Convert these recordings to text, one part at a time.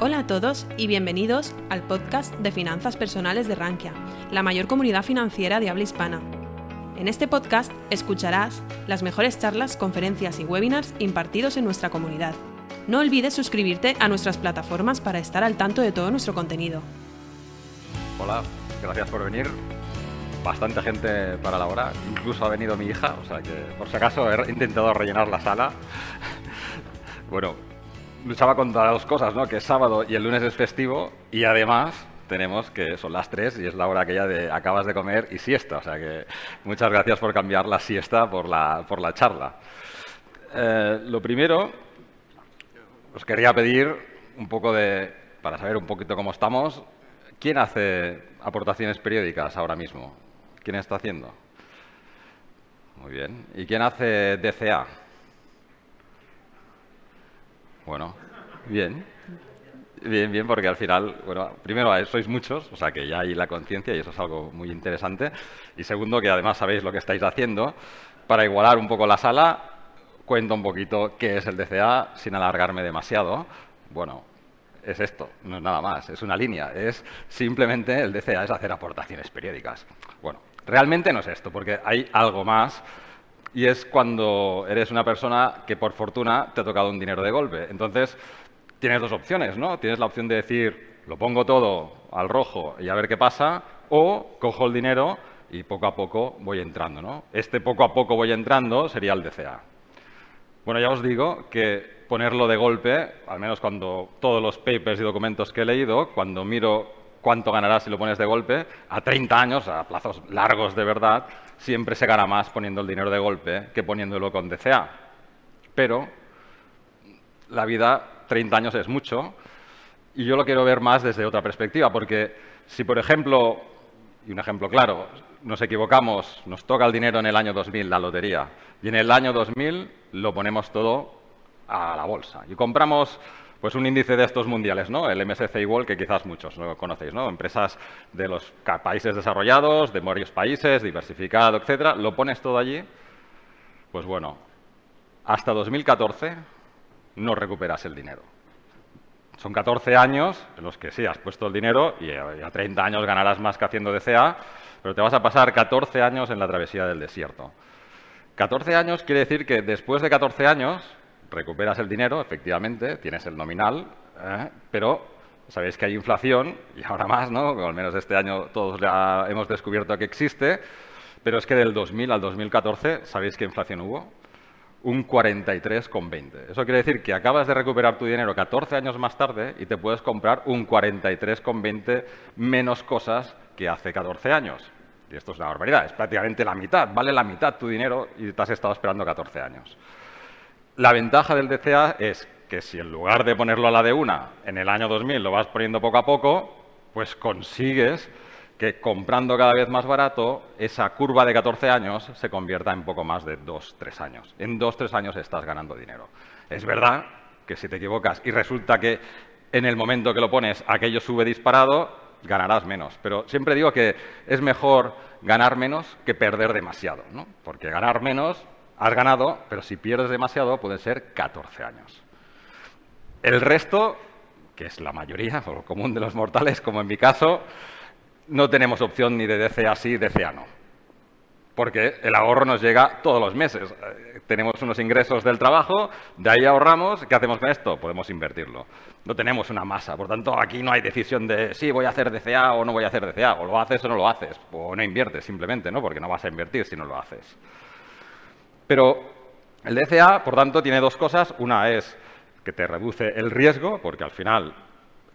Hola a todos y bienvenidos al podcast de Finanzas Personales de Rankia, la mayor comunidad financiera de habla hispana. En este podcast escucharás las mejores charlas, conferencias y webinars impartidos en nuestra comunidad. No olvides suscribirte a nuestras plataformas para estar al tanto de todo nuestro contenido. Hola, gracias por venir. Bastante gente para la hora, incluso ha venido mi hija, o sea que por si acaso he intentado rellenar la sala. bueno, luchaba contra dos cosas, ¿no? Que es sábado y el lunes es festivo y además tenemos que son las 3 y es la hora que ya de acabas de comer y siesta. O sea que muchas gracias por cambiar la siesta por la, por la charla. Eh, lo primero, os quería pedir un poco de, para saber un poquito cómo estamos, ¿quién hace aportaciones periódicas ahora mismo? ¿Quién está haciendo? Muy bien. ¿Y quién hace DCA? Bueno, bien. Bien, bien, porque al final, bueno, primero sois muchos, o sea que ya hay la conciencia y eso es algo muy interesante. Y segundo, que además sabéis lo que estáis haciendo. Para igualar un poco la sala, cuento un poquito qué es el DCA sin alargarme demasiado. Bueno, es esto, no es nada más, es una línea, es simplemente el DCA es hacer aportaciones periódicas. Bueno, realmente no es esto, porque hay algo más y es cuando eres una persona que por fortuna te ha tocado un dinero de golpe. Entonces, tienes dos opciones, ¿no? Tienes la opción de decir, lo pongo todo al rojo y a ver qué pasa, o cojo el dinero y poco a poco voy entrando, ¿no? Este poco a poco voy entrando sería el DCA. Bueno, ya os digo que ponerlo de golpe, al menos cuando todos los papers y documentos que he leído, cuando miro cuánto ganarás si lo pones de golpe, a 30 años, a plazos largos de verdad, siempre se gana más poniendo el dinero de golpe que poniéndolo con DCA. Pero la vida, 30 años es mucho, y yo lo quiero ver más desde otra perspectiva, porque si, por ejemplo, y un ejemplo claro, nos equivocamos, nos toca el dinero en el año 2000, la lotería, y en el año 2000 lo ponemos todo a la bolsa y compramos pues un índice de estos mundiales, ¿no? El MSCI World, que quizás muchos no conocéis, ¿no? Empresas de los países desarrollados, de varios países, diversificado, etcétera. Lo pones todo allí, pues bueno, hasta 2014 no recuperas el dinero. Son 14 años en los que sí, has puesto el dinero y a 30 años ganarás más que haciendo DCA, pero te vas a pasar 14 años en la travesía del desierto. 14 años quiere decir que después de 14 años recuperas el dinero, efectivamente, tienes el nominal, ¿eh? pero sabéis que hay inflación, y ahora más, ¿no? Al menos este año todos ya hemos descubierto que existe, pero es que del 2000 al 2014, ¿sabéis qué inflación hubo? Un 43,20. Eso quiere decir que acabas de recuperar tu dinero 14 años más tarde y te puedes comprar un 43,20 menos cosas que hace 14 años. Y esto es una barbaridad, es prácticamente la mitad, vale la mitad tu dinero y te has estado esperando 14 años. La ventaja del DCA es que si en lugar de ponerlo a la de una, en el año 2000 lo vas poniendo poco a poco, pues consigues que comprando cada vez más barato, esa curva de 14 años se convierta en poco más de 2-3 años. En 2-3 años estás ganando dinero. Es verdad que si te equivocas y resulta que en el momento que lo pones aquello sube disparado, ganarás menos. Pero siempre digo que es mejor ganar menos que perder demasiado, ¿no? Porque ganar menos has ganado, pero si pierdes demasiado pueden ser 14 años. El resto, que es la mayoría, o lo común de los mortales, como en mi caso, no tenemos opción ni de DCA sí, DCA no. Porque el ahorro nos llega todos los meses. Eh, tenemos unos ingresos del trabajo, de ahí ahorramos. ¿Qué hacemos con esto? Podemos invertirlo. No tenemos una masa. Por tanto, aquí no hay decisión de si voy a hacer DCA o no voy a hacer DCA. O lo haces o no lo haces. O no inviertes simplemente, ¿no? Porque no vas a invertir si no lo haces. Pero el DCA, por tanto, tiene dos cosas. Una es que te reduce el riesgo, porque al final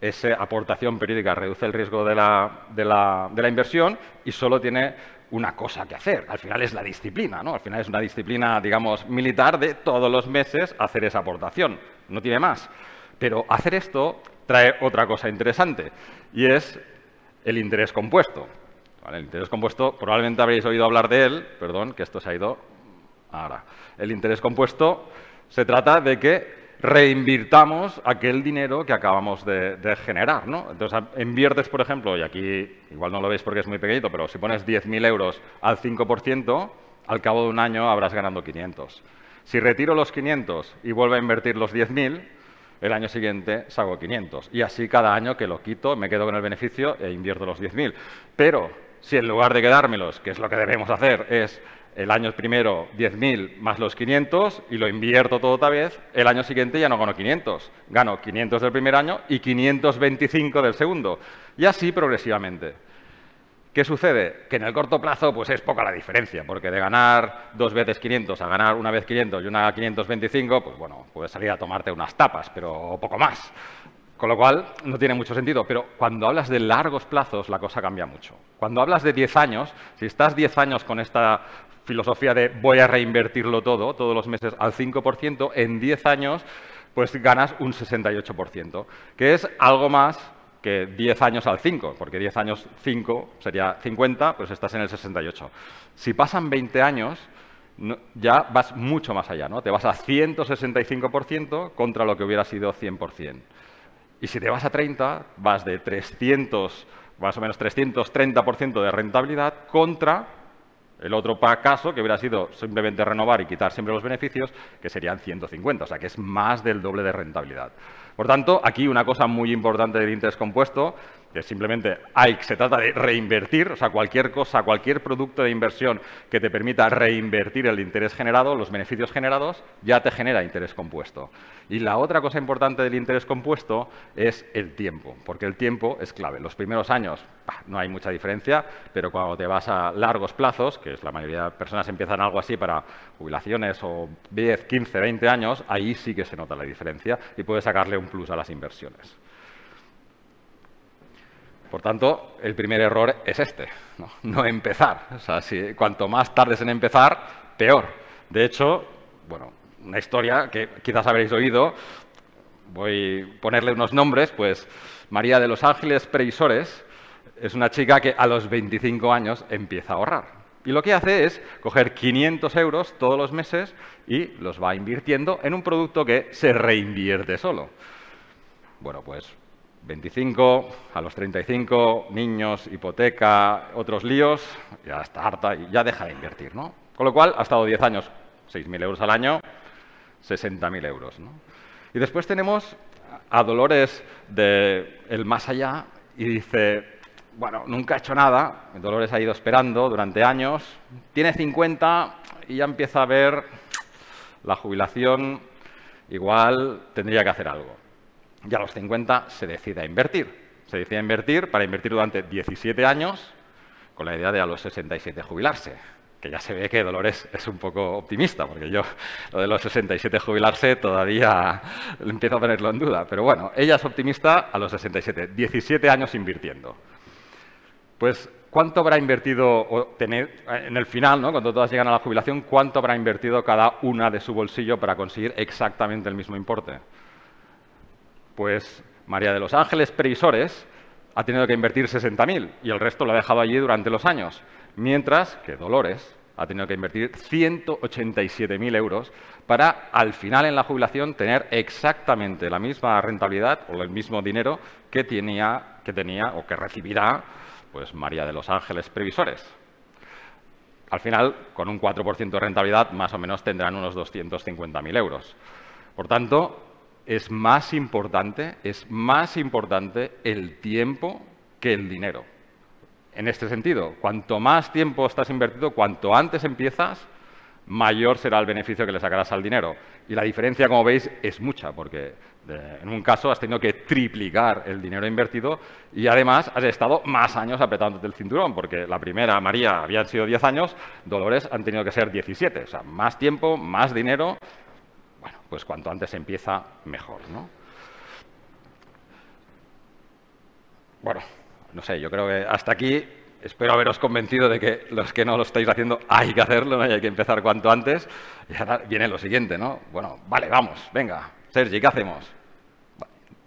esa aportación periódica reduce el riesgo de la, inversión y solo tiene una cosa que hacer. Al final es la disciplina, ¿no? Al final es una disciplina, digamos, militar de todos los meses hacer esa aportación. No tiene más. Pero hacer esto trae otra cosa interesante y es el interés compuesto. El interés compuesto, probablemente habréis oído hablar de él, perdón, que esto se ha ido Ahora, el interés compuesto se trata de que reinvirtamos aquel dinero que acabamos de, generar. ¿no? Entonces, inviertes, por ejemplo, y aquí igual no lo veis porque es muy pequeñito, pero si pones 10.000 euros al 5%, al cabo de un año habrás ganado 500. Si retiro los 500 y vuelvo a invertir los 10.000, el año siguiente saco 500. Y así cada año que lo quito, me quedo con el beneficio e invierto los 10.000. Pero si en lugar de quedármelos, que es lo que debemos hacer, es el año primero 10.000 más los 500 y lo invierto todo otra vez, el año siguiente ya no gano 500. Gano 500 del primer año y 525 del segundo. Y así progresivamente. ¿Qué sucede? Que en el corto plazo pues es poca la diferencia, porque de ganar dos veces 500 a ganar una vez 500 y una 525, pues bueno, puedes salir a tomarte unas tapas, pero poco más. Con lo cual, no tiene mucho sentido. Pero cuando hablas de largos plazos, la cosa cambia mucho. Cuando hablas de 10 años, si estás 10 años con esta filosofía de voy a reinvertirlo todo, todos los meses al 5%, en 10 años pues ganas un 68%, que es algo más que 10 años al 5, porque 10 años 5 sería 50, pues estás en el 68. Si pasan 20 años, ya vas mucho más allá, ¿no? Te vas a 165% contra lo que hubiera sido 100%. Y si te vas a 30, vas de 300, más o menos 330% de rentabilidad contra el otro caso, que hubiera sido simplemente renovar y quitar siempre los beneficios, que serían 150, o sea que es más del doble de rentabilidad. Por tanto, aquí una cosa muy importante del interés compuesto que simplemente se trata de reinvertir, o sea, cualquier cosa, cualquier producto de inversión que te permita reinvertir el interés generado, los beneficios generados, ya te genera interés compuesto. Y la otra cosa importante del interés compuesto es el tiempo, porque el tiempo es clave. Los primeros años no hay mucha diferencia, pero cuando te vas a largos plazos, que es la mayoría de personas empiezan algo así para jubilaciones o 10, 15, 20 años, ahí sí que se nota la diferencia y puedes sacarle plus a las inversiones. Por tanto, el primer error es este, no, empezar. O sea, cuanto más tardes en empezar, peor. De hecho, bueno, una historia que quizás habréis oído, voy a ponerle unos nombres, pues María de los Ángeles Previsores es una chica que a los 25 años empieza a ahorrar. Y lo que hace es coger 500 euros todos los meses y los va invirtiendo en un producto que se reinvierte solo. Bueno, pues 25, a los 35, niños, hipoteca, otros líos, ya está harta y ya deja de invertir, ¿no? Con lo cual, ha estado 10 años, 6.000 euros al año, 60.000 euros, ¿no? Y después tenemos a Dolores de el más allá y dice, bueno, nunca ha hecho nada, Dolores ha ido esperando durante años, tiene 50 y ya empieza a ver la jubilación, igual tendría que hacer algo y a los 50 se decide a invertir. Se decide a invertir para invertir durante 17 años con la idea de a los 67 jubilarse. Que ya se ve que Dolores es un poco optimista, porque yo lo de los 67 jubilarse todavía empiezo a ponerlo en duda. Pero bueno, ella es optimista a los 67, 17 años invirtiendo. Pues, ¿cuánto habrá invertido tener, en el final, ¿no? cuando todas llegan a la jubilación, cuánto habrá invertido cada una de su bolsillo para conseguir exactamente el mismo importe? Pues María de los Ángeles Previsores ha tenido que invertir 60.000 y el resto lo ha dejado allí durante los años. Mientras que Dolores ha tenido que invertir 187.000 euros para al final en la jubilación tener exactamente la misma rentabilidad o el mismo dinero que tenía, que tenía o que recibirá pues María de los Ángeles Previsores. Al final, con un 4% de rentabilidad, más o menos tendrán unos 250.000 euros. Por tanto, es más importante, es más importante el tiempo que el dinero. En este sentido, cuanto más tiempo estás invertido, cuanto antes empiezas, mayor será el beneficio que le sacarás al dinero. Y la diferencia, como veis, es mucha, porque en un caso has tenido que triplicar el dinero invertido y además has estado más años apretándote el cinturón, porque la primera, María, habían sido 10 años, Dolores han tenido que ser 17. O sea, más tiempo, más dinero bueno, pues cuanto antes empieza, mejor, ¿no? Bueno, no sé, yo creo que hasta aquí espero haberos convencido de que los que no lo estáis haciendo hay que hacerlo y hay que empezar cuanto antes. Y ahora viene lo siguiente, ¿no? Bueno, vale, vamos, venga, Sergi, ¿qué hacemos?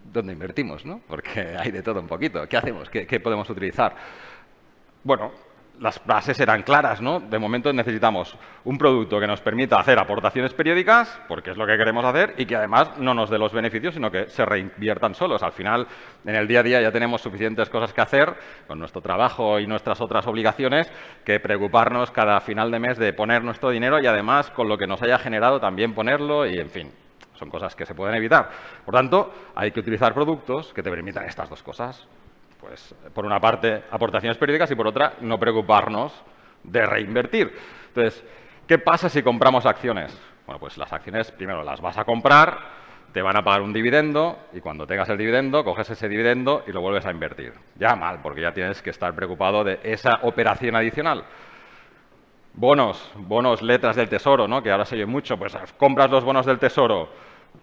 ¿Dónde invertimos, no? Porque hay de todo un poquito. ¿Qué hacemos? ¿Qué, qué podemos utilizar? Bueno, las bases eran claras, ¿no? De momento necesitamos un producto que nos permita hacer aportaciones periódicas, porque es lo que queremos hacer, y que además no nos dé los beneficios, sino que se reinviertan solos. Al final, en el día a día ya tenemos suficientes cosas que hacer con nuestro trabajo y nuestras otras obligaciones que preocuparnos cada final de mes de poner nuestro dinero y además con lo que nos haya generado también ponerlo y, en fin, Son cosas que se pueden evitar. Por tanto, hay que utilizar productos que te permitan estas dos cosas. Pues, por una parte, aportaciones periódicas y por otra, no preocuparnos de reinvertir. Entonces, ¿qué pasa si compramos acciones? Bueno, pues las acciones primero las vas a comprar, te van a pagar un dividendo y cuando tengas el dividendo, coges ese dividendo y lo vuelves a invertir. Ya mal, porque ya tienes que estar preocupado de esa operación adicional. Bonos, bonos, letras del tesoro, ¿no? que ahora se oye mucho, pues compras los bonos del tesoro,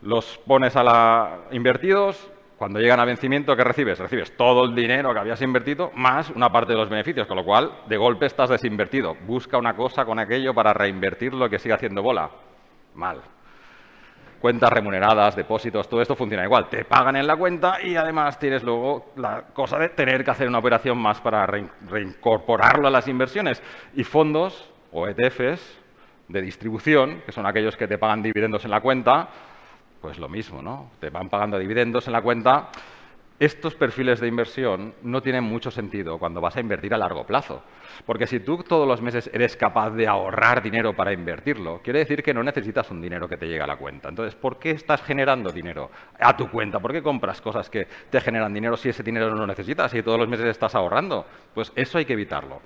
los pones a la invertidos, cuando llegan a vencimiento, ¿qué recibes? Recibes todo el dinero que habías invertido más una parte de los beneficios, con lo cual de golpe estás desinvertido. Busca una cosa con aquello para reinvertir lo que sigue haciendo bola. Mal. Cuentas remuneradas, depósitos, todo esto funciona igual. Te pagan en la cuenta y además tienes luego la cosa de tener que hacer una operación más para reincorporarlo a las inversiones. Y fondos o ETFs de distribución, que son aquellos que te pagan dividendos en la cuenta, pues lo mismo, ¿no? Te van pagando dividendos en la cuenta. Estos perfiles de inversión no tienen mucho sentido cuando vas a invertir a largo plazo. Porque si tú todos los meses eres capaz de ahorrar dinero para invertirlo, quiere decir que no necesitas un dinero que te llegue a la cuenta. Entonces, ¿por qué estás generando dinero a tu cuenta? ¿Por qué compras cosas que te generan dinero si ese dinero no lo necesitas y todos los meses estás ahorrando? Pues eso hay que evitarlo.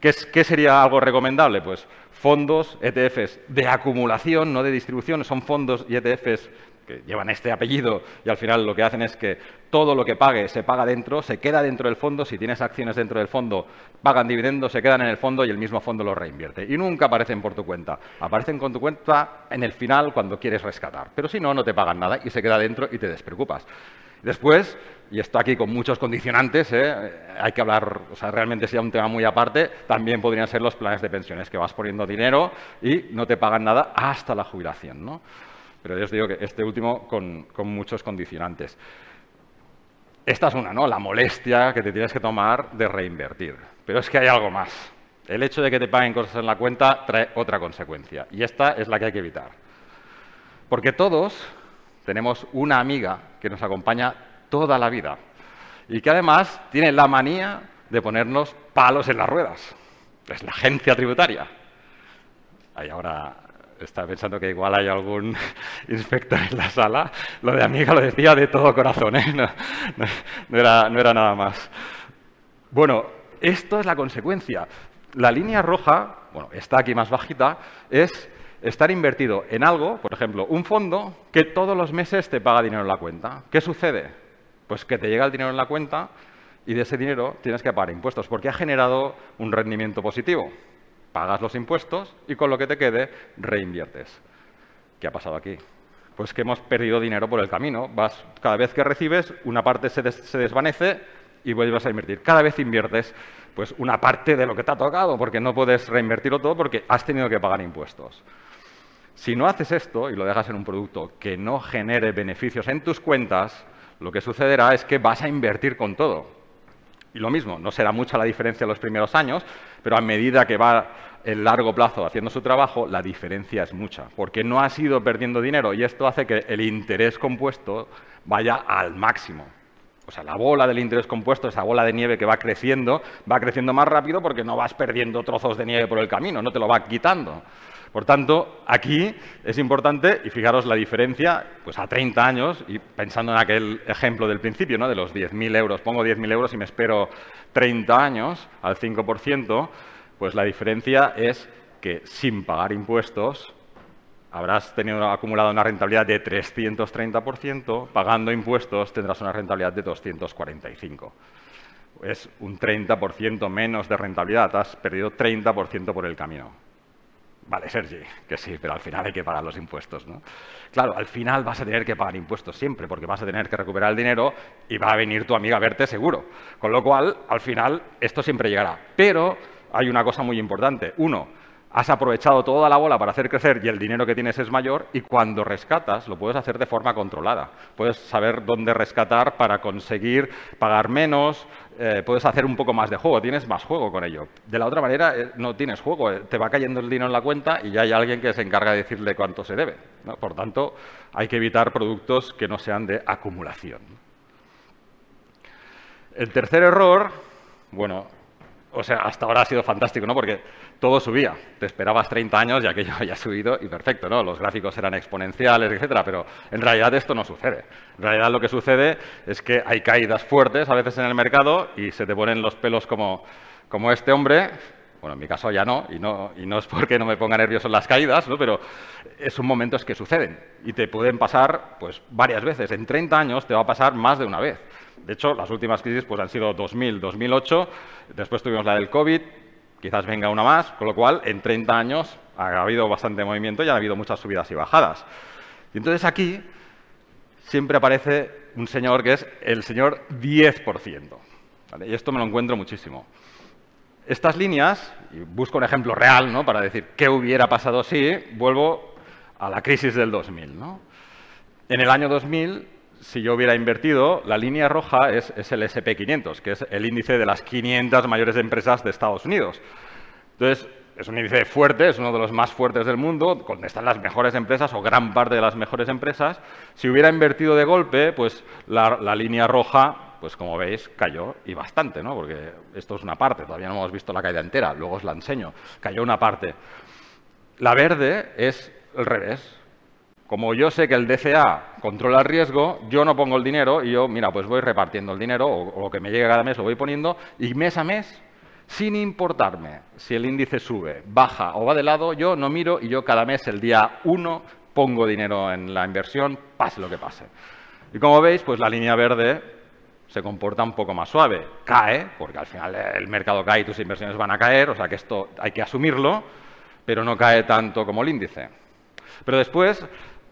¿Qué, sería algo recomendable? Pues fondos, ETFs de acumulación, no de distribución, son fondos y ETFs que llevan este apellido y al final lo que hacen es que todo lo que pague se paga dentro, se queda dentro del fondo, si tienes acciones dentro del fondo, pagan dividendos, se quedan en el fondo y el mismo fondo los reinvierte. Y nunca aparecen por tu cuenta, aparecen con tu cuenta en el final cuando quieres rescatar. Pero si no, no te pagan nada y se queda dentro y te despreocupas. Después, y esto aquí con muchos condicionantes, ¿eh? hay que hablar, o sea, realmente sería un tema muy aparte, también podrían ser los planes de pensiones, que vas poniendo dinero y no te pagan nada hasta la jubilación. ¿no? Pero yo os digo que este último con, con muchos condicionantes. Esta es una, ¿no? La molestia que te tienes que tomar de reinvertir. Pero es que hay algo más. El hecho de que te paguen cosas en la cuenta trae otra consecuencia. Y esta es la que hay que evitar. Porque todos tenemos una amiga que nos acompaña toda la vida y que además tiene la manía de ponernos palos en las ruedas. Es la agencia tributaria. Ahí ahora está pensando que igual hay algún inspector en la sala. Lo de amiga lo decía de todo corazón, ¿eh? no, era, no era nada más. Bueno, esto es la consecuencia. La línea roja, bueno, está aquí más bajita, es estar invertido en algo, por ejemplo, un fondo que todos los meses te paga dinero en la cuenta. ¿Qué sucede? Pues que te llega el dinero en la cuenta y de ese dinero tienes que pagar impuestos porque ha generado un rendimiento positivo. Pagas los impuestos y con lo que te quede reinviertes. ¿Qué ha pasado aquí? Pues que hemos perdido dinero por el camino. Vas, cada vez que recibes, una parte se, desvanece y vuelves a invertir. Cada vez inviertes pues una parte de lo que te ha tocado, porque no puedes reinvertirlo todo porque has tenido que pagar impuestos. Si no haces esto y lo dejas en un producto que no genere beneficios en tus cuentas, lo que sucederá es que vas a invertir con todo. Y lo mismo, no será mucha la diferencia en los primeros años, pero a medida que va el largo plazo haciendo su trabajo, la diferencia es mucha, porque no has ido perdiendo dinero y esto hace que el interés compuesto vaya al máximo. O sea, la bola del interés compuesto, esa bola de nieve que va creciendo, va creciendo más rápido porque no vas perdiendo trozos de nieve por el camino, no te lo va quitando. Por tanto, aquí es importante, y fijaros la diferencia, pues a 30 años, y pensando en aquel ejemplo del principio, ¿no? de los 10.000 euros, pongo 10.000 euros y me espero 30 años al 5%, pues la diferencia es que sin pagar impuestos habrás tenido acumulado una rentabilidad de 330%, pagando impuestos tendrás una rentabilidad de 245%. Es un 30% menos de rentabilidad, has perdido 30% por el camino. Vale, Sergi, que sí, pero al final hay que pagar los impuestos, ¿no? Claro, al final vas a tener que pagar impuestos siempre, porque vas a tener que recuperar el dinero y va a venir tu amiga a verte seguro. Con lo cual, al final, esto siempre llegará. Pero hay una cosa muy importante. Uno, has aprovechado toda la bola para hacer crecer y el dinero que tienes es mayor y cuando rescatas lo puedes hacer de forma controlada. Puedes saber dónde rescatar para conseguir pagar menos, eh, puedes hacer un poco más de juego, tienes más juego con ello. De la otra manera eh, no tienes juego, eh, te va cayendo el dinero en la cuenta y ya hay alguien que se encarga de decirle cuánto se debe. Por tanto, hay que evitar productos que no sean de acumulación. El tercer error, bueno, o sea, hasta ahora ha sido fantástico, ¿no? Porque todo subía. Te esperabas 30 años y aquello había subido y perfecto, ¿no? Los gráficos eran exponenciales, etcétera, pero en realidad esto no sucede. En realidad lo que sucede es que hay caídas fuertes a veces en el mercado y se te ponen los pelos como, como este hombre. Bueno, en mi caso ya no y, no, y no es porque no me ponga nervioso en las caídas, ¿no? pero son momentos que suceden y te pueden pasar pues, varias veces. En 30 años te va a pasar más de una vez. De hecho, las últimas crisis pues, han sido 2000, 2008, después tuvimos la del COVID, quizás venga una más, con lo cual en 30 años ha habido bastante movimiento y ha habido muchas subidas y bajadas. Y entonces aquí siempre aparece un señor que es el señor 10%. Y esto me lo encuentro muchísimo. Estas líneas, y busco un ejemplo real ¿no? para decir qué hubiera pasado si, vuelvo a la crisis del 2000. ¿no? En el año 2000 si yo hubiera invertido, la línea roja es, el SP500, que es el índice de las 500 mayores empresas de Estados Unidos. Entonces, es un índice fuerte, es uno de los más fuertes del mundo, donde están las mejores empresas o gran parte de las mejores empresas. Si hubiera invertido de golpe, pues la, línea roja, pues como veis, cayó y bastante, ¿no? Porque esto es una parte, todavía no hemos visto la caída entera, luego os la enseño. Cayó una parte. La verde es el revés, como yo sé que el DCA controla el riesgo, yo no pongo el dinero y yo, mira, pues voy repartiendo el dinero o, lo que me llegue cada mes lo voy poniendo y mes a mes, sin importarme si el índice sube, baja o va de lado, yo no miro y yo cada mes, el día 1, pongo dinero en la inversión, pase lo que pase. Y como veis, pues la línea verde se comporta un poco más suave. Cae, porque al final el mercado cae y tus inversiones van a caer, o sea que esto hay que asumirlo, pero no cae tanto como el índice. Pero después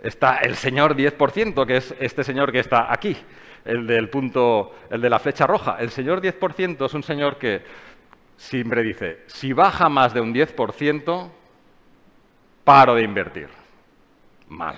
está el señor 10%, que es este señor que está aquí, el del punto, el de la flecha roja. El señor 10% es un señor que siempre dice, si baja más de un 10%, paro de invertir. Mal.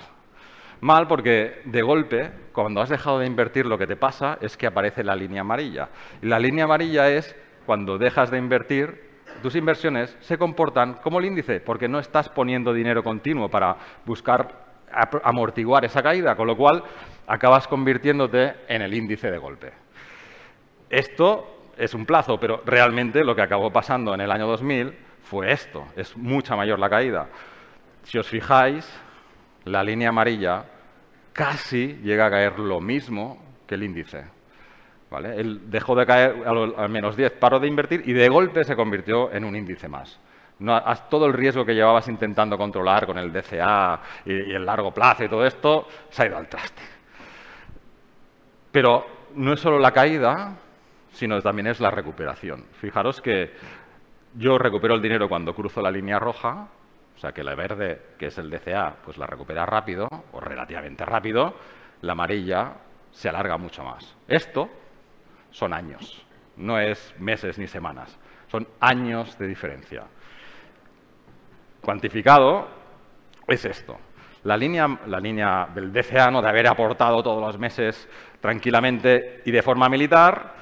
Mal porque de golpe, cuando has dejado de invertir, lo que te pasa es que aparece la línea amarilla. Y la línea amarilla es cuando dejas de invertir, tus inversiones se comportan como el índice, porque no estás poniendo dinero continuo para buscar amortiguar esa caída, con lo cual acabas convirtiéndote en el índice de golpe. Esto es un plazo, pero realmente lo que acabó pasando en el año 2000 fue esto, es mucha mayor la caída. Si os fijáis, la línea amarilla casi llega a caer lo mismo que el índice. ¿vale? Él dejó de caer al menos 10, paró de invertir y de golpe se convirtió en un índice más todo el riesgo que llevabas intentando controlar con el DCA y, el largo plazo y todo esto, se ha ido al traste. Pero no es solo la caída, sino también es la recuperación. Fijaros que yo recupero el dinero cuando cruzo la línea roja, o sea que la verde, que es el DCA, pues la recupera rápido, o relativamente rápido, la amarilla se alarga mucho más. Esto son años, no es meses ni semanas, son años de diferencia cuantificado es esto. La línea, la línea del DCA, ¿no? de haber aportado todos los meses tranquilamente y de forma militar,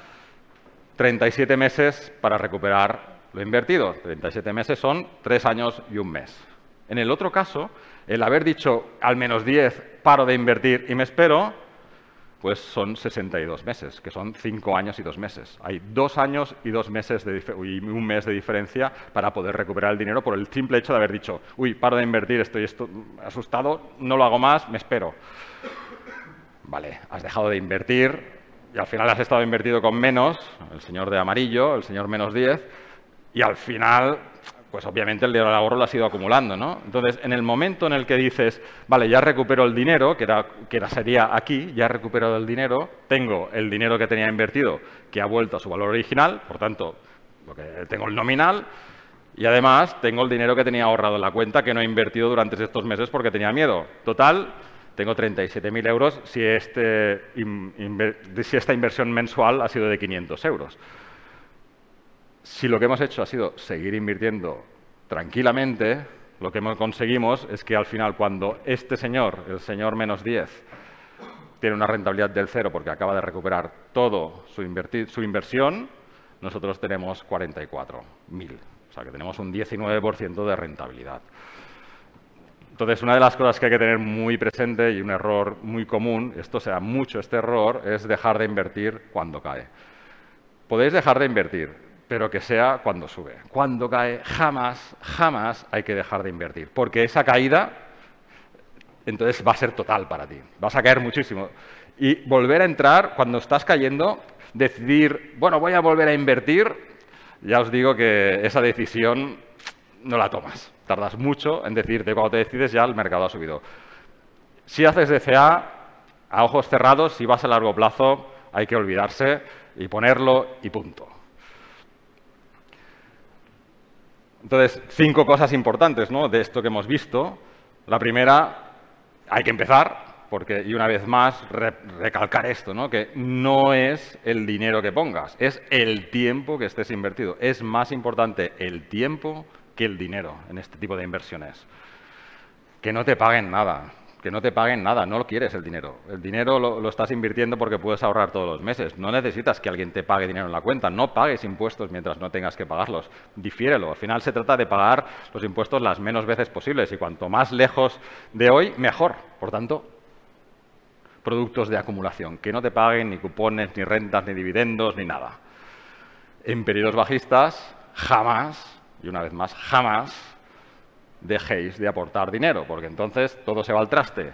37 meses para recuperar lo invertido. 37 meses son 3 años y un mes. En el otro caso, el haber dicho al menos 10 paro de invertir y me espero, pues son 62 meses, que son 5 años y 2 meses. Hay 2 años y, dos meses de un mes de diferencia para poder recuperar el dinero por el simple hecho de haber dicho, uy, paro de invertir, estoy asustado, no lo hago más, me espero. Vale, has dejado de invertir y al final has estado invertido con menos, el señor de amarillo, el señor menos 10, y al final pues obviamente el dinero del ahorro lo has ido acumulando, ¿no? Entonces, en el momento en el que dices, vale, ya recupero el dinero, que, era, que sería aquí, ya he recuperado el dinero, tengo el dinero que tenía invertido, que ha vuelto a su valor original, por tanto, tengo el nominal, y además tengo el dinero que tenía ahorrado en la cuenta, que no he invertido durante estos meses porque tenía miedo. Total, tengo 37.000 euros si, este, si esta inversión mensual ha sido de 500 euros. Si lo que hemos hecho ha sido seguir invirtiendo tranquilamente, lo que conseguimos es que al final cuando este señor, el señor menos 10, tiene una rentabilidad del cero porque acaba de recuperar todo su, su inversión, nosotros tenemos 44.000. O sea que tenemos un 19% de rentabilidad. Entonces, una de las cosas que hay que tener muy presente y un error muy común, esto sea mucho este error, es dejar de invertir cuando cae. Podéis dejar de invertir, pero que sea cuando sube. Cuando cae, jamás, jamás hay que dejar de invertir, porque esa caída entonces va a ser total para ti. Vas a caer muchísimo. Y volver a entrar cuando estás cayendo, decidir, bueno, voy a volver a invertir, ya os digo que esa decisión no la tomas. Tardas mucho en decirte, cuando te decides ya el mercado ha subido. Si haces DCA, a ojos cerrados, si vas a largo plazo, hay que olvidarse y ponerlo y punto. Entonces, cinco cosas importantes ¿no? de esto que hemos visto. La primera, hay que empezar, porque, y una vez más, recalcar esto, ¿no? que no es el dinero que pongas, es el tiempo que estés invertido. Es más importante el tiempo que el dinero en este tipo de inversiones. Que no te paguen nada que no te paguen nada, no lo quieres el dinero. El dinero lo, estás invirtiendo porque puedes ahorrar todos los meses. No necesitas que alguien te pague dinero en la cuenta. No pagues impuestos mientras no tengas que pagarlos. Difiérelo. Al final se trata de pagar los impuestos las menos veces posibles y cuanto más lejos de hoy, mejor. Por tanto, productos de acumulación, que no te paguen ni cupones, ni rentas, ni dividendos, ni nada. En periodos bajistas, jamás, y una vez más, jamás dejéis de aportar dinero, porque entonces todo se va al traste.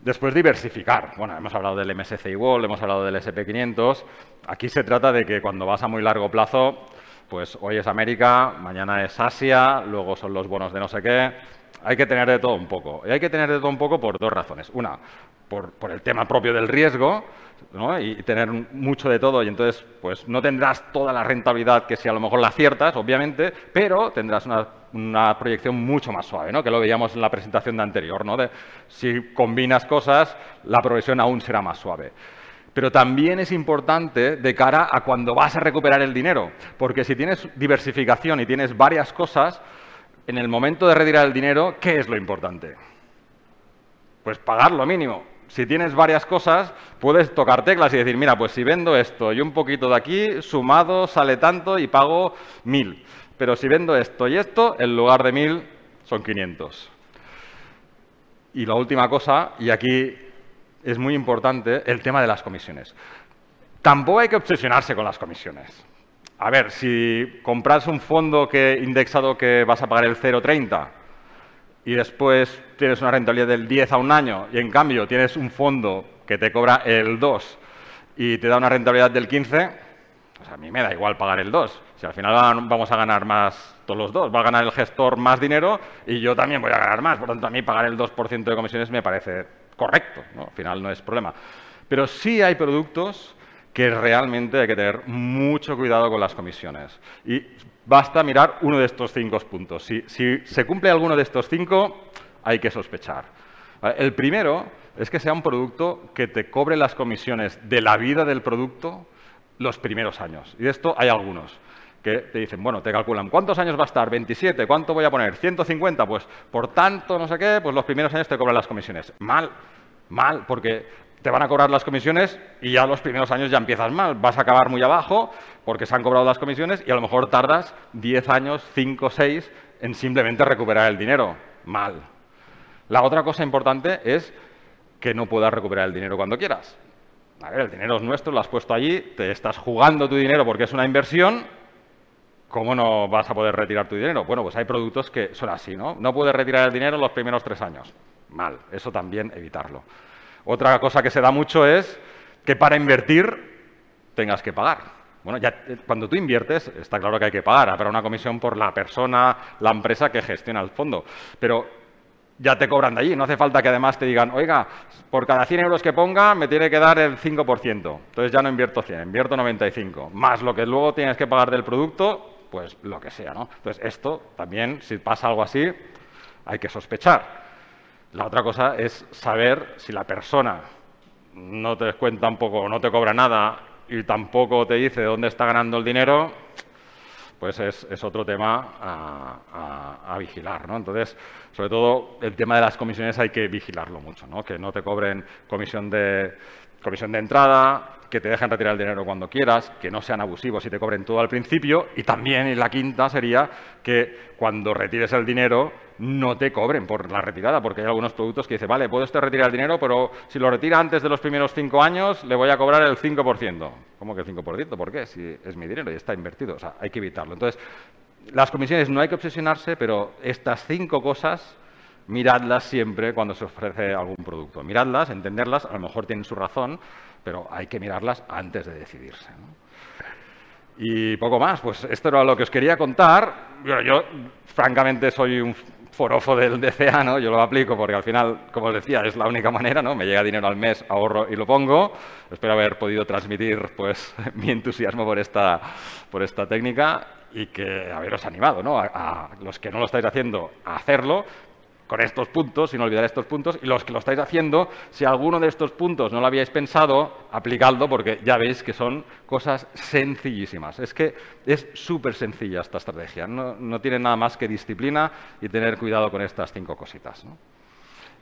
Después diversificar. Bueno, hemos hablado del MSCI World, hemos hablado del SP500. Aquí se trata de que cuando vas a muy largo plazo, pues hoy es América, mañana es Asia, luego son los bonos de no sé qué. Hay que tener de todo un poco. Y hay que tener de todo un poco por dos razones. Una, por, el tema propio del riesgo, y tener mucho de todo y entonces pues no tendrás toda la rentabilidad que si a lo mejor la aciertas, obviamente, pero tendrás una, proyección mucho más suave, que lo veíamos en la presentación de anterior. ¿no? De, si combinas cosas, la progresión aún será más suave. Pero también es importante de cara a cuando vas a recuperar el dinero, porque si tienes diversificación y tienes varias cosas, en el momento de retirar el dinero, ¿qué es lo importante? Pues pagar lo mínimo si tienes varias cosas, puedes tocar teclas y decir, mira, pues si vendo esto y un poquito de aquí, sumado sale tanto y pago mil. Pero si vendo esto y esto, en lugar de mil, son 500. Y la última cosa, y aquí es muy importante, el tema de las comisiones. Tampoco hay que obsesionarse con las comisiones. A ver, si compras un fondo que indexado que vas a pagar el 0,30 y después tienes una rentabilidad del 10 a un año y en cambio tienes un fondo que te cobra el 2 y te da una rentabilidad del 15, pues a mí me da igual pagar el 2. Si al final vamos a ganar más todos los dos, va a ganar el gestor más dinero y yo también voy a ganar más. Por tanto, a mí pagar el 2% de comisiones me parece correcto. Al final no es problema. Pero sí hay productos que realmente hay que tener mucho cuidado con las comisiones. Y basta mirar uno de estos cinco puntos. Si, se cumple alguno de estos cinco, hay que sospechar. El primero es que sea un producto que te cobre las comisiones de la vida del producto los primeros años. Y de esto hay algunos que te dicen, bueno, te calculan, ¿cuántos años va a estar? 27, ¿cuánto voy a poner? 150, pues por tanto, no sé qué, pues los primeros años te cobran las comisiones. Mal, mal, porque te van a cobrar las comisiones y ya los primeros años ya empiezas mal. Vas a acabar muy abajo porque se han cobrado las comisiones y a lo mejor tardas 10 años, 5, 6 en simplemente recuperar el dinero. Mal. La otra cosa importante es que no puedas recuperar el dinero cuando quieras. A ver, el dinero es nuestro, lo has puesto allí, te estás jugando tu dinero porque es una inversión. ¿Cómo no vas a poder retirar tu dinero? Bueno, pues hay productos que son así, ¿no? No puedes retirar el dinero los primeros tres años. Mal. Eso también evitarlo. Otra cosa que se da mucho es que para invertir tengas que pagar. Bueno, ya eh, cuando tú inviertes, está claro que hay que pagar, habrá una comisión por la persona, la empresa que gestiona el fondo, pero ya te cobran de allí, no hace falta que además te digan, oiga, por cada 100 euros que ponga me tiene que dar el 5%, entonces ya no invierto 100, invierto 95, más lo que luego tienes que pagar del producto, pues lo que sea, ¿no? Entonces esto también, si pasa algo así, hay que sospechar. La otra cosa es saber si la persona no te cuenta un poco, no te cobra nada y tampoco te dice dónde está ganando el dinero, pues es, otro tema a, vigilar. ¿no? Entonces, sobre todo, el tema de las comisiones hay que vigilarlo mucho, ¿no? que no te cobren comisión de comisión de entrada, que te dejen retirar el dinero cuando quieras, que no sean abusivos y te cobren todo al principio. Y también, y la quinta, sería que cuando retires el dinero no te cobren por la retirada, porque hay algunos productos que dicen, vale, puedo este retirar el dinero, pero si lo retira antes de los primeros cinco años, le voy a cobrar el 5%. ¿Cómo que el 5%? ¿Por qué? Si es mi dinero y está invertido. O sea, hay que evitarlo. Entonces, las comisiones no hay que obsesionarse, pero estas cinco cosas miradlas siempre cuando se ofrece algún producto. Miradlas, entenderlas, a lo mejor tienen su razón, pero hay que mirarlas antes de decidirse. Y poco más, pues esto era lo que os quería contar. yo, francamente, soy un forofo del DCA, ¿no? Yo lo aplico porque al final, como os decía, es la única manera, ¿no? Me llega dinero al mes, ahorro y lo pongo. Espero haber podido transmitir, pues, mi entusiasmo por esta, por esta técnica y que haberos animado, ¿no? a los que no lo estáis haciendo, a hacerlo, con estos puntos, sin olvidar estos puntos, y los que lo estáis haciendo, si alguno de estos puntos no lo habíais pensado, aplicadlo porque ya veis que son cosas sencillísimas. Es que es súper sencilla esta estrategia, no, tiene nada más que disciplina y tener cuidado con estas cinco cositas.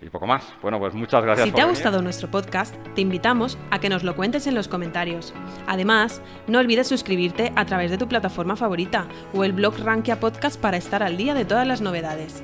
Y poco más. Bueno, pues muchas gracias. Si te ha gustado nuestro podcast, te invitamos a que nos lo cuentes en los comentarios. Además, no olvides suscribirte a través de tu plataforma favorita o el blog Rankia Podcast para estar al día de todas las novedades.